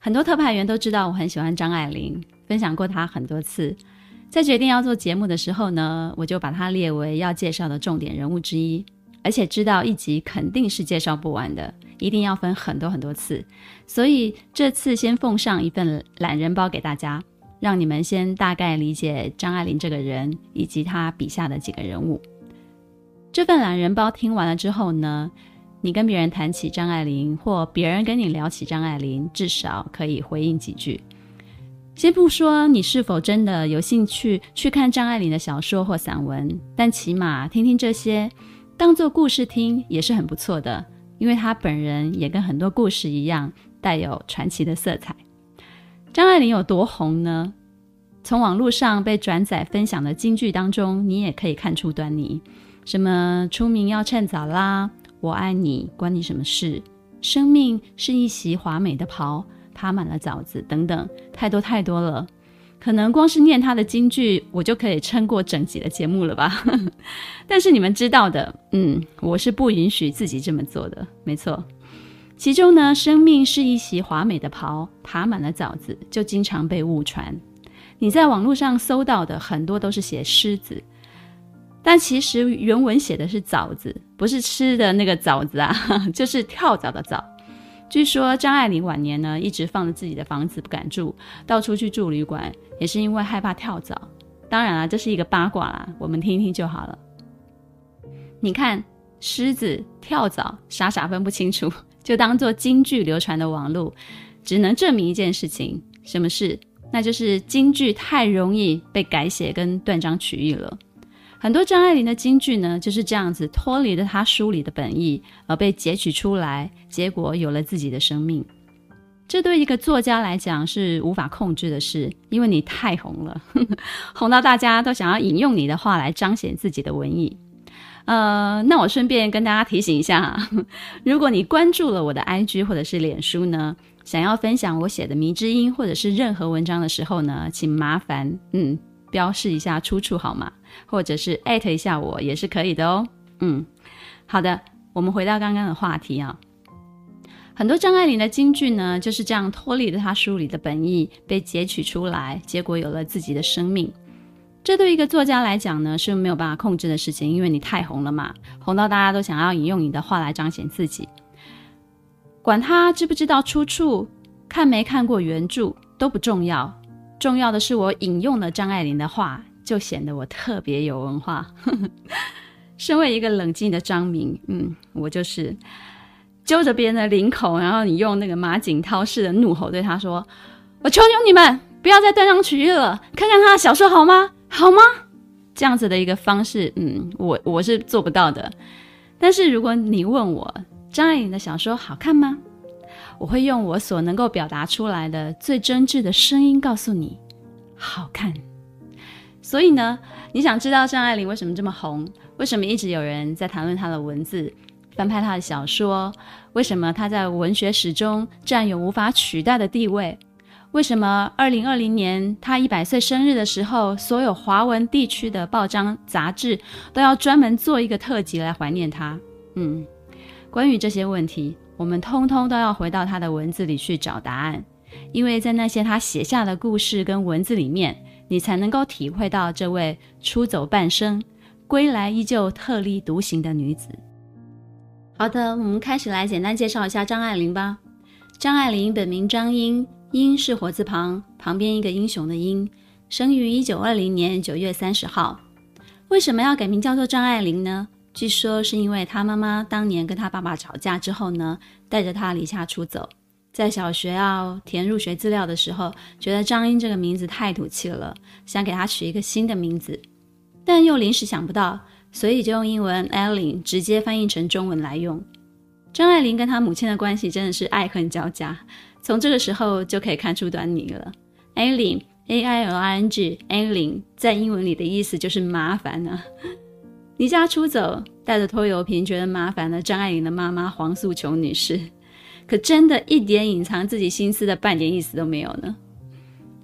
很多特派员都知道我很喜欢张爱玲，分享过她很多次。在决定要做节目的时候呢，我就把她列为要介绍的重点人物之一，而且知道一集肯定是介绍不完的，一定要分很多很多次。所以这次先奉上一份懒人包给大家，让你们先大概理解张爱玲这个人以及她笔下的几个人物。这份懒人包听完了之后呢，你跟别人谈起张爱玲，或别人跟你聊起张爱玲，至少可以回应几句。先不说你是否真的有兴趣去看张爱玲的小说或散文，但起码听听这些，当做故事听也是很不错的。因为她本人也跟很多故事一样，带有传奇的色彩。张爱玲有多红呢？从网络上被转载分享的金句当中，你也可以看出端倪。什么出名要趁早啦。我爱你，关你什么事？生命是一袭华美的袍，爬满了枣子，等等，太多太多了。可能光是念他的金句，我就可以撑过整集的节目了吧？但是你们知道的，嗯，我是不允许自己这么做的。没错，其中呢，生命是一袭华美的袍，爬满了枣子，就经常被误传。你在网络上搜到的很多都是写狮子。但其实原文写的是枣子，不是吃的那个枣子啊，就是跳蚤的蚤。据说张爱玲晚年呢，一直放着自己的房子不敢住，到处去住旅馆，也是因为害怕跳蚤。当然了，这是一个八卦啦，我们听一听就好了。你看，狮子、跳蚤，傻傻分不清楚，就当做京剧流传的网路，只能证明一件事情：什么事？那就是京剧太容易被改写跟断章取义了。很多张爱玲的金句呢，就是这样子脱离了她书里的本意而被截取出来，结果有了自己的生命。这对一个作家来讲是无法控制的事，因为你太红了，红到大家都想要引用你的话来彰显自己的文艺。呃，那我顺便跟大家提醒一下，如果你关注了我的 IG 或者是脸书呢，想要分享我写的迷之音或者是任何文章的时候呢，请麻烦嗯。标示一下出处好吗？或者是艾特一下我也是可以的哦。嗯，好的，我们回到刚刚的话题啊。很多张爱玲的金句呢，就是这样脱离了她书里的本意，被截取出来，结果有了自己的生命。这对一个作家来讲呢，是没有办法控制的事情，因为你太红了嘛，红到大家都想要引用你的话来彰显自己。管他知不知道出处，看没看过原著都不重要。重要的是，我引用了张爱玲的话，就显得我特别有文化。身为一个冷静的张明，嗯，我就是揪着别人的领口，然后你用那个马景涛式的怒吼对他说：“我求求你们不要再断章取义了，看看他的小说好吗？好吗？”这样子的一个方式，嗯，我我是做不到的。但是如果你问我张爱玲的小说好看吗？我会用我所能够表达出来的最真挚的声音告诉你，好看。所以呢，你想知道张爱玲为什么这么红？为什么一直有人在谈论她的文字、翻拍她的小说？为什么她在文学史中占有无法取代的地位？为什么二零二零年她一百岁生日的时候，所有华文地区的报章杂志都要专门做一个特辑来怀念她？嗯，关于这些问题。我们通通都要回到他的文字里去找答案，因为在那些他写下的故事跟文字里面，你才能够体会到这位出走半生，归来依旧特立独行的女子。好的，我们开始来简单介绍一下张爱玲吧。张爱玲本名张英，英是火字旁，旁边一个英雄的英，生于一九二零年九月三十号。为什么要改名叫做张爱玲呢？据说是因为她妈妈当年跟她爸爸吵架之后呢，带着她离家出走，在小学要填入学资料的时候，觉得张英这个名字太土气了，想给她取一个新的名字，但又临时想不到，所以就用英文 Eileen 直接翻译成中文来用。张爱玲跟她母亲的关系真的是爱恨交加，从这个时候就可以看出端倪了。Ailing A I L I N G Ailing 在英文里的意思就是麻烦呢、啊。离家出走，带着拖油瓶，觉得麻烦的张爱玲的妈妈黄素琼女士，可真的一点隐藏自己心思的半点意思都没有呢。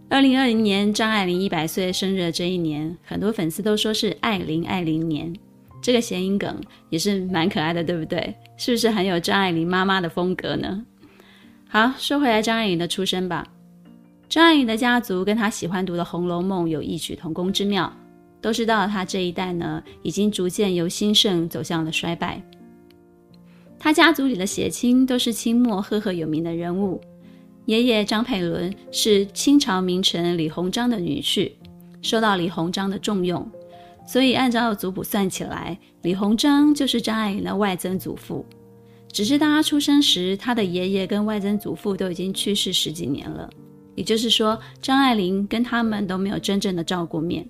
二零二零年张爱玲一百岁生日的这一年，很多粉丝都说是爱玲爱玲年，这个谐音梗也是蛮可爱的，对不对？是不是很有张爱玲妈妈的风格呢？好，说回来张爱玲的出身吧。张爱玲的家族跟她喜欢读的《红楼梦》有异曲同工之妙，都知道她这一代呢，已经逐渐由兴盛走向了衰败。他家族里的血亲都是清末赫赫有名的人物。爷爷张佩伦是清朝名臣李鸿章的女婿，受到李鸿章的重用，所以按照族谱算起来，李鸿章就是张爱玲的外曾祖父。只是当他出生时，他的爷爷跟外曾祖父都已经去世十几年了，也就是说，张爱玲跟他们都没有真正的照过面。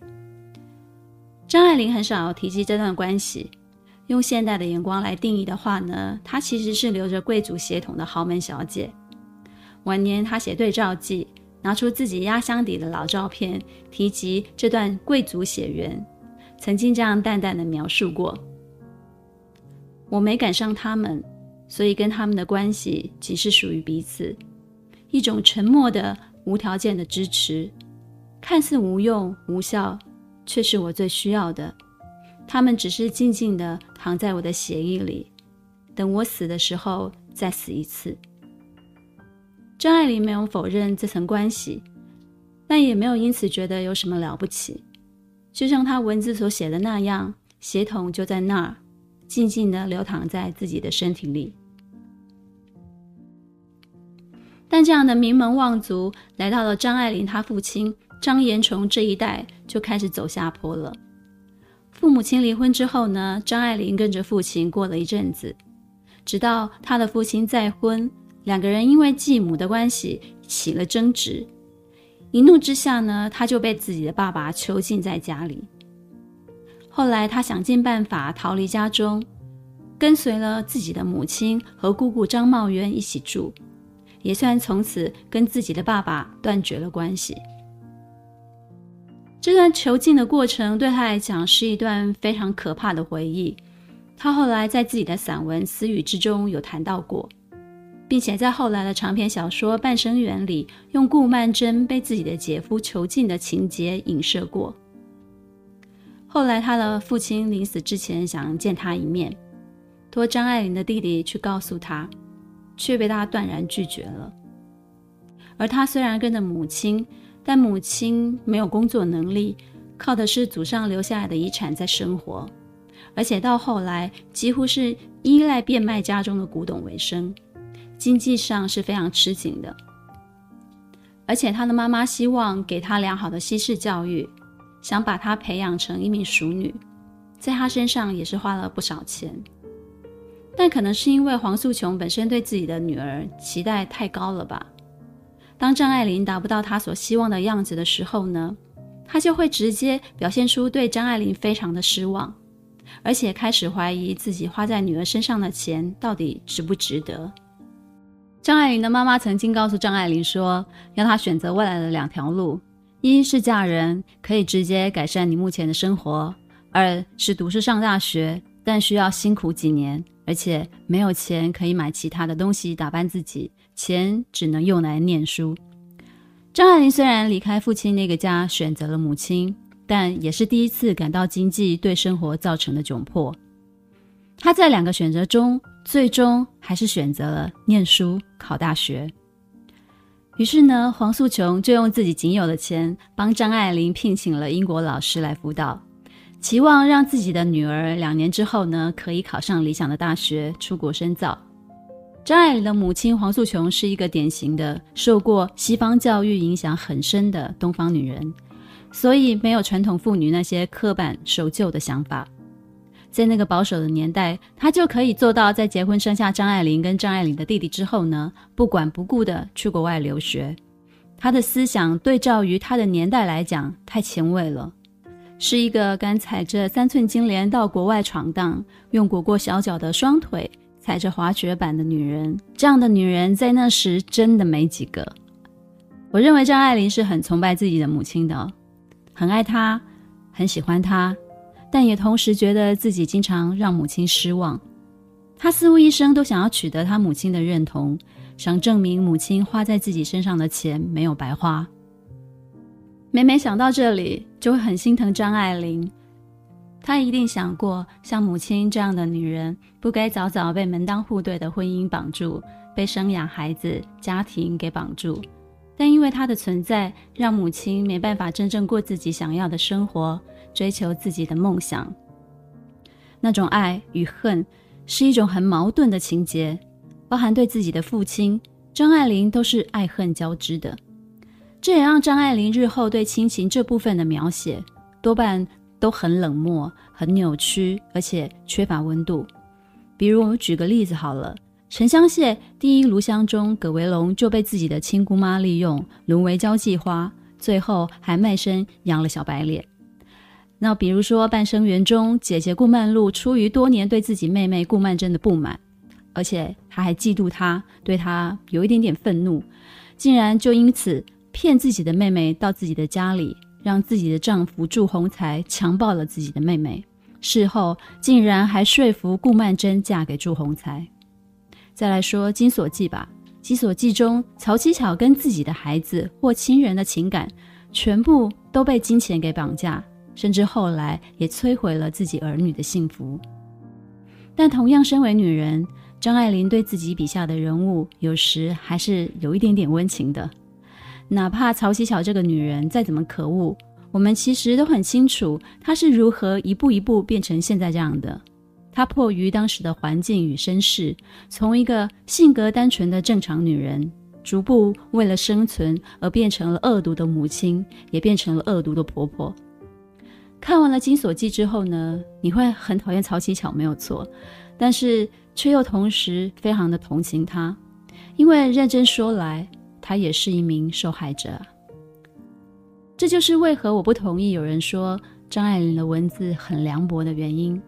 张爱玲很少提及这段关系，用现代的眼光来定义的话呢，她其实是留着贵族血统的豪门小姐。晚年，她写对照记，拿出自己压箱底的老照片，提及这段贵族血缘，曾经这样淡淡的描述过：我没赶上他们，所以跟他们的关系即是属于彼此，一种沉默的、无条件的支持，看似无用无效，却是我最需要的。他们只是静静的躺在我的血液里，等我死的时候再死一次。张爱玲没有否认这层关系，但也没有因此觉得有什么了不起。就像她文字所写的那样，血统就在那儿，静静地流淌在自己的身体里。但这样的名门望族来到了张爱玲她父亲张延崇这一代，就开始走下坡了。父母亲离婚之后呢，张爱玲跟着父亲过了一阵子，直到她的父亲再婚。两个人因为继母的关系起了争执，一怒之下呢，他就被自己的爸爸囚禁在家里。后来他想尽办法逃离家中，跟随了自己的母亲和姑姑张茂渊一起住，也算从此跟自己的爸爸断绝了关系。这段囚禁的过程对他来讲是一段非常可怕的回忆。他后来在自己的散文《私语》之中有谈到过。并且在后来的长篇小说《半生缘》里，用顾曼桢被自己的姐夫囚禁的情节影射过。后来，他的父亲临死之前想见他一面，托张爱玲的弟弟去告诉他，却被他断然拒绝了。而他虽然跟着母亲，但母亲没有工作能力，靠的是祖上留下来的遗产在生活，而且到后来几乎是依赖变卖家中的古董为生。经济上是非常吃紧的，而且他的妈妈希望给他良好的西式教育，想把他培养成一名淑女，在他身上也是花了不少钱。但可能是因为黄素琼本身对自己的女儿期待太高了吧？当张爱玲达不到她所希望的样子的时候呢，她就会直接表现出对张爱玲非常的失望，而且开始怀疑自己花在女儿身上的钱到底值不值得。张爱玲的妈妈曾经告诉张爱玲说，要她选择未来的两条路：一是嫁人，可以直接改善你目前的生活；二是读书上大学，但需要辛苦几年，而且没有钱可以买其他的东西打扮自己，钱只能用来念书。张爱玲虽然离开父亲那个家，选择了母亲，但也是第一次感到经济对生活造成的窘迫。她在两个选择中，最终还是选择了念书、考大学。于是呢，黄素琼就用自己仅有的钱帮张爱玲聘请了英国老师来辅导，期望让自己的女儿两年之后呢，可以考上理想的大学，出国深造。张爱玲的母亲黄素琼是一个典型的受过西方教育影响很深的东方女人，所以没有传统妇女那些刻板守旧的想法。在那个保守的年代，她就可以做到，在结婚生下张爱玲跟张爱玲的弟弟之后呢，不管不顾的去国外留学。她的思想对照于她的年代来讲太前卫了，是一个敢踩着三寸金莲到国外闯荡，用裹过小脚的双腿踩着滑雪板的女人，这样的女人在那时真的没几个。我认为张爱玲是很崇拜自己的母亲的，很爱她，很喜欢她，但也同时觉得自己经常让母亲失望。她似乎一生都想要取得她母亲的认同，想证明母亲花在自己身上的钱没有白花。每每想到这里，就会很心疼张爱玲。她一定想过，像母亲这样的女人，不该早早被门当户对的婚姻绑住，被生养孩子、家庭给绑住。但因为她的存在，让母亲没办法真正过自己想要的生活，追求自己的梦想。那种爱与恨，是一种很矛盾的情结，包含对自己的父亲张爱玲都是爱恨交织的。这也让张爱玲日后对亲情这部分的描写，多半都很冷漠、很扭曲，而且缺乏温度。比如，我们举个例子好了，《沉香屑》第一炉香中，葛维龙就被自己的亲姑妈利用，沦为交际花，最后还卖身养了小白脸。那比如说，《半生缘》中，姐姐顾曼璐出于多年对自己妹妹顾曼桢的不满，而且她还嫉妒她，对她有一点点愤怒，竟然就因此骗自己的妹妹到自己的家里。让自己的丈夫祝鸿才强暴了自己的妹妹，事后竟然还说服顾曼桢嫁给祝鸿才。再来说《金锁记》吧，《金锁记》中曹七巧跟自己的孩子或亲人的情感，全部都被金钱给绑架，甚至后来也摧毁了自己儿女的幸福。但同样身为女人，张爱玲对自己笔下的人物，有时还是有一点点温情的。哪怕曹七巧这个女人再怎么可恶，我们其实都很清楚她是如何一步一步变成现在这样的。她迫于当时的环境与身世，从一个性格单纯的正常女人，逐步为了生存而变成了恶毒的母亲，也变成了恶毒的婆婆。看完了《金锁记》之后呢，你会很讨厌曹七巧，没有错，但是却又同时非常的同情她，因为认真说来。她也是一名受害者，这就是为何我不同意有人说张爱玲的文字很凉薄的原因。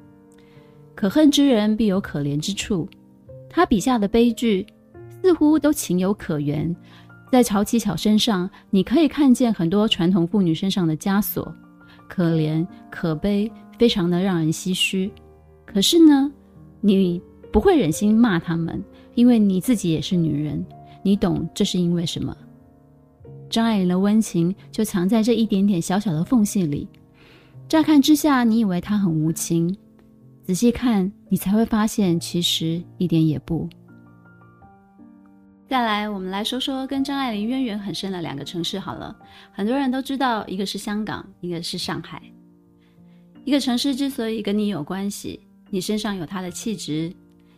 可恨之人必有可怜之处，她笔下的悲剧似乎都情有可原。在曹七巧身上，你可以看见很多传统妇女身上的枷锁，可怜可悲，非常的让人唏嘘。可是呢，你不会忍心骂他们，因为你自己也是女人。你懂这是因为什么？张爱玲的温情就藏在这一点点小小的缝隙里。乍看之下，你以为她很无情，仔细看，你才会发现其实一点也不。再来，我们来说说跟张爱玲渊源很深的两个城市好了。很多人都知道，一个是香港，一个是上海。一个城市之所以跟你有关系，你身上有它的气质。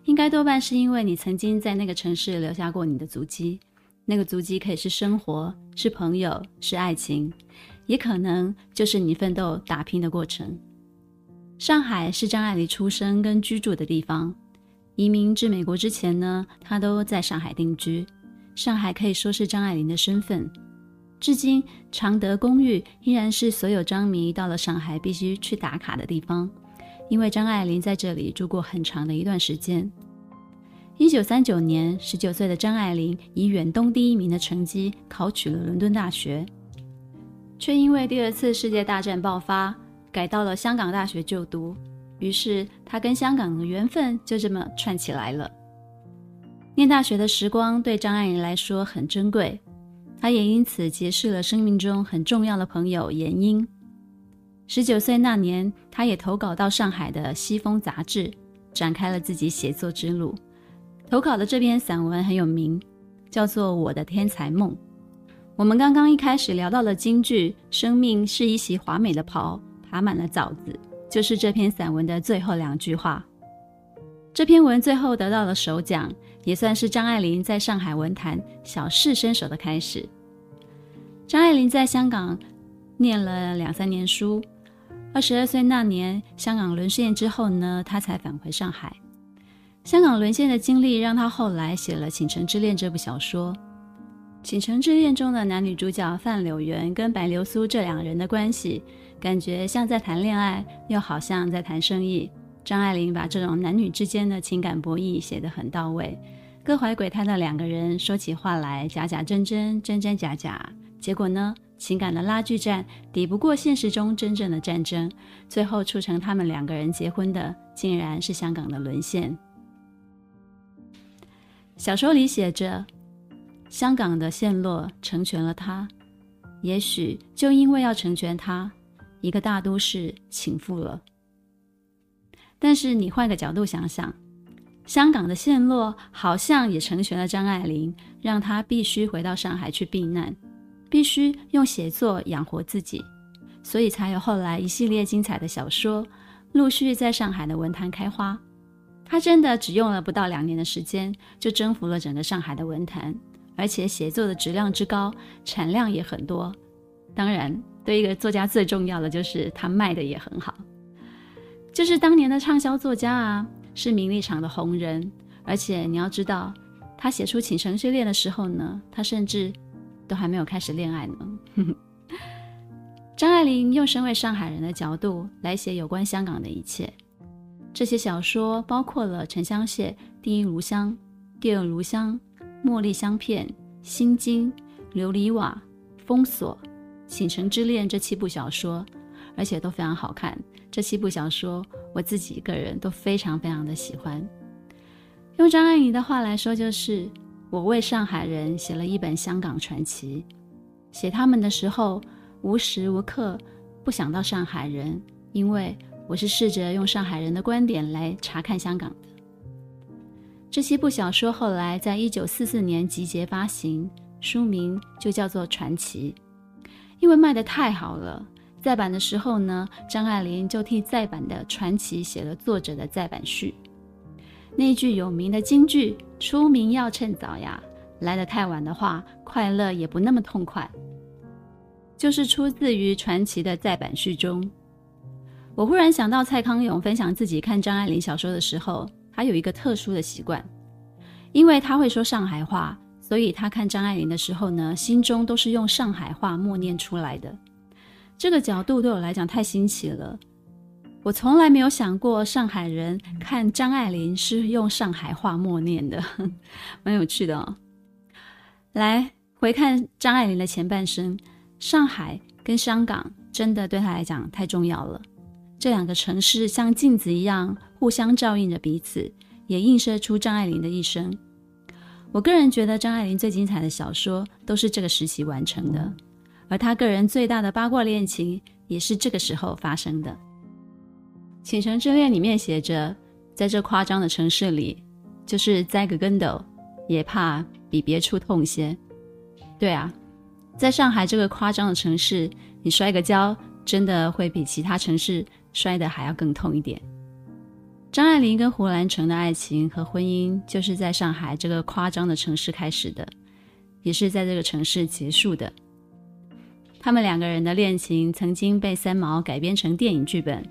应该多半是因为你曾经在那个城市留下过你的足迹，那个足迹可以是生活，是朋友，是爱情，也可能就是你奋斗打拼的过程。上海是张爱玲出生跟居住的地方，移民至美国之前呢，她都在上海定居。上海可以说是张爱玲的身份，至今常德公寓依然是所有张迷到了上海必须去打卡的地方。因为张爱玲在这里住过很长的一段时间。一九三九年，十九岁的张爱玲以远东第一名的成绩考取了伦敦大学，却因为第二次世界大战爆发，改到了香港大学就读。于是，她跟香港的缘分就这么串起来了。念大学的时光对张爱玲来说很珍贵，她也因此结识了生命中很重要的朋友阎英。十九岁那年，他也投稿到上海的《西风》杂志，展开了自己写作之路。投稿的这篇散文很有名，叫做《我的天才梦》。我们刚刚一开始聊到了金句“生命是一袭华美的袍，爬满了枣子”，就是这篇散文的最后两句话。这篇文最后得到了首奖，也算是张爱玲在上海文坛小试身手的开始。张爱玲在香港念了两三年书。二十二岁那年，香港沦陷之后呢，她才返回上海。香港沦陷的经历让他后来写了《倾城之恋》这部小说。《倾城之恋》中的男女主角范柳原跟白流苏这两人的关系，感觉像在谈恋爱，又好像在谈生意，张爱玲把这种男女之间的情感博弈写得很到位，各怀鬼胎的两个人说起话来假假真真，真真假假，结果呢，情感的拉锯战抵不过现实中真正的战争，最后促成他们两个人结婚的，竟然是香港的沦陷。小说里写着，香港的陷落成全了他，也许就因为要成全他，一个大都市倾覆了。但是你换个角度想想，香港的陷落好像也成全了张爱玲，让她必须回到上海去避难，必须用写作养活自己，所以才有后来一系列精彩的小说陆续在上海的文坛开花。他真的只用了不到两年的时间，就征服了整个上海的文坛，而且写作的质量之高，产量也很多。当然，对一个作家最重要的就是他卖的也很好。就是当年的畅销作家啊，是名利场的红人，而且你要知道，他写出《倾城之恋》的时候呢，他甚至都还没有开始恋爱呢。张爱玲用身为上海人的角度来写有关香港的一切，这些小说包括了《沉香屑》《第一炉香》《第二炉香》《茉莉香片》《心经》《琉璃瓦》《封锁》《倾城之恋》这七部小说。而且都非常好看。这七部小说，我自己个人都非常非常的喜欢。用张爱玲的话来说，就是我为上海人写了一本香港传奇。写他们的时候，无时无刻不想到上海人，因为我是试着用上海人的观点来查看香港的。这七部小说后来在一九四四年集结发行，书名就叫做《传奇》，因为卖得太好了。再版的时候呢，张爱玲就替再版的传奇写了作者的再版序。那句有名的金句“出名要趁早呀”，来得太晚的话，快乐也不那么痛快。就是出自于传奇的再版序中。我忽然想到蔡康永分享自己看张爱玲小说的时候，他有一个特殊的习惯，因为他会说上海话，所以他看张爱玲的时候呢，心中都是用上海话默念出来的。这个角度对我来讲太新奇了，我从来没有想过上海人看张爱玲是用上海话默念的，蛮有趣的哦。来回看张爱玲的前半生，上海跟香港真的对她来讲太重要了。这两个城市像镜子一样互相照应着彼此，也映射出张爱玲的一生。我个人觉得张爱玲最精彩的小说都是这个时期完成的。而她个人最大的八卦恋情也是这个时候发生的。《倾城之恋》里面写着，在这夸张的城市里，就是栽个跟斗，也怕比别处痛些。对啊，在上海这个夸张的城市，你摔个跤，真的会比其他城市摔得还要更痛一点。张爱玲跟胡兰成的爱情和婚姻，就是在上海这个夸张的城市开始的，也是在这个城市结束的。他们两个人的恋情曾经被三毛改编成电影剧本，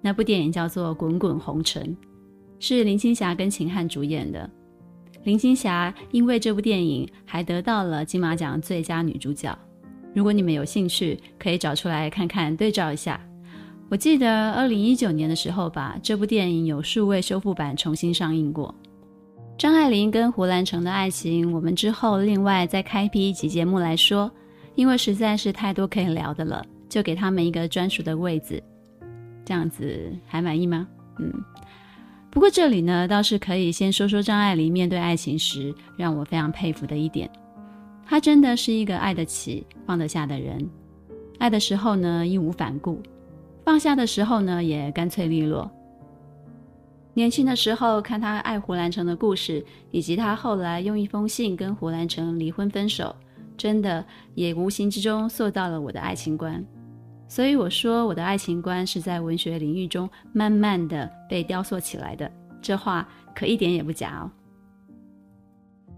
那部电影叫做《滚滚红尘》，是林青霞跟秦汉主演的。林青霞因为这部电影还得到了金马奖最佳女主角。如果你们有兴趣，可以找出来看看，对照一下。我记得二零一九年的时候吧，这部电影有数位修复版重新上映过。张爱玲跟胡兰成的爱情，我们之后另外再开辟一集节目来说。因为实在是太多可以聊的了，就给他们一个专属的位子，这样子还满意吗？嗯，不过这里呢，倒是可以先说说张爱玲面对爱情时让我非常佩服的一点，她真的是一个爱得起、放得下的人。爱的时候呢，义无反顾；放下的时候呢，也干脆利落。年轻的时候看他爱胡兰成的故事，以及他后来用一封信跟胡兰成离婚分手。真的也无形之中塑造了我的爱情观，所以我说我的爱情观是在文学领域中慢慢的被雕塑起来的，这话可一点也不假哦。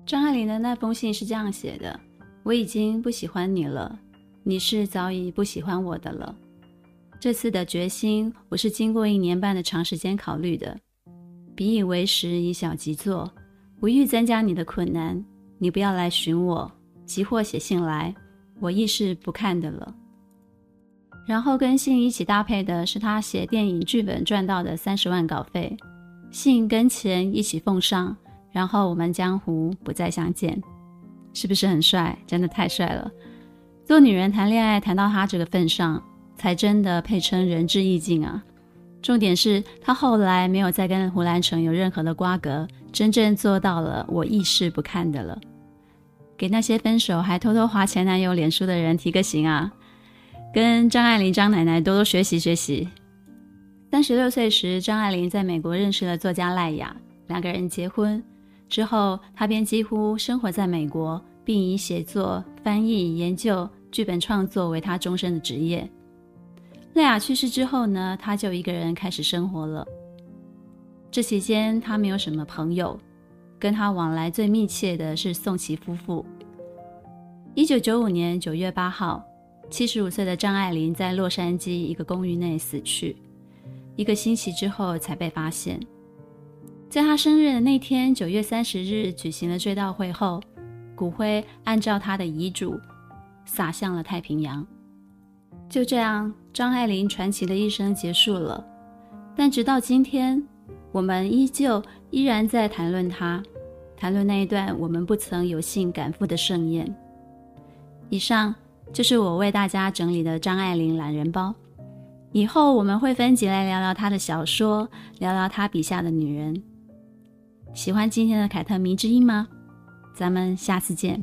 张爱玲的那封信是这样写的：我已经不喜欢你了，你是早已不喜欢我的了。这次的决心，我是经过一年半的长时间考虑的，比以为时，以小及作，不欲增加你的困难，你不要来寻我。即或写信来，我亦是不看的了。然后跟信一起搭配的是他写电影剧本赚到的三十万稿费，信跟钱一起奉上，然后我们江湖不再相见，是不是很帅？真的太帅了！做女人谈恋爱谈到他这个份上，才真的配称仁至义尽啊！重点是他后来没有再跟胡兰成有任何的瓜葛，真正做到了我一视不看的了。给那些分手还偷偷划前男友脸书的人提个醒啊！跟张爱玲张奶奶多多学习学习。三十六岁时，张爱玲在美国认识了作家赖雅，两个人结婚之后，她便几乎生活在美国，并以写作、翻译、研究、剧本创作为她终身的职业。赖雅去世之后呢，他就一个人开始生活了。这期间，他没有什么朋友，跟他往来最密切的是宋琦夫妇。一九九五年九月八号，七十五岁的张爱玲在洛杉矶一个公寓内死去，一个星期之后才被发现。在他生日的那天，九月三十日举行了追悼会后，骨灰按照他的遗嘱撒向了太平洋。就这样，张爱玲传奇的一生结束了。但直到今天，我们依旧依然在谈论她，谈论那一段我们不曾有幸赶赴的盛宴。以上就是我为大家整理的张爱玲懒人包。以后我们会分集来聊聊她的小说，聊聊她笔下的女人。喜欢今天的凯特迷之音吗？咱们下次见。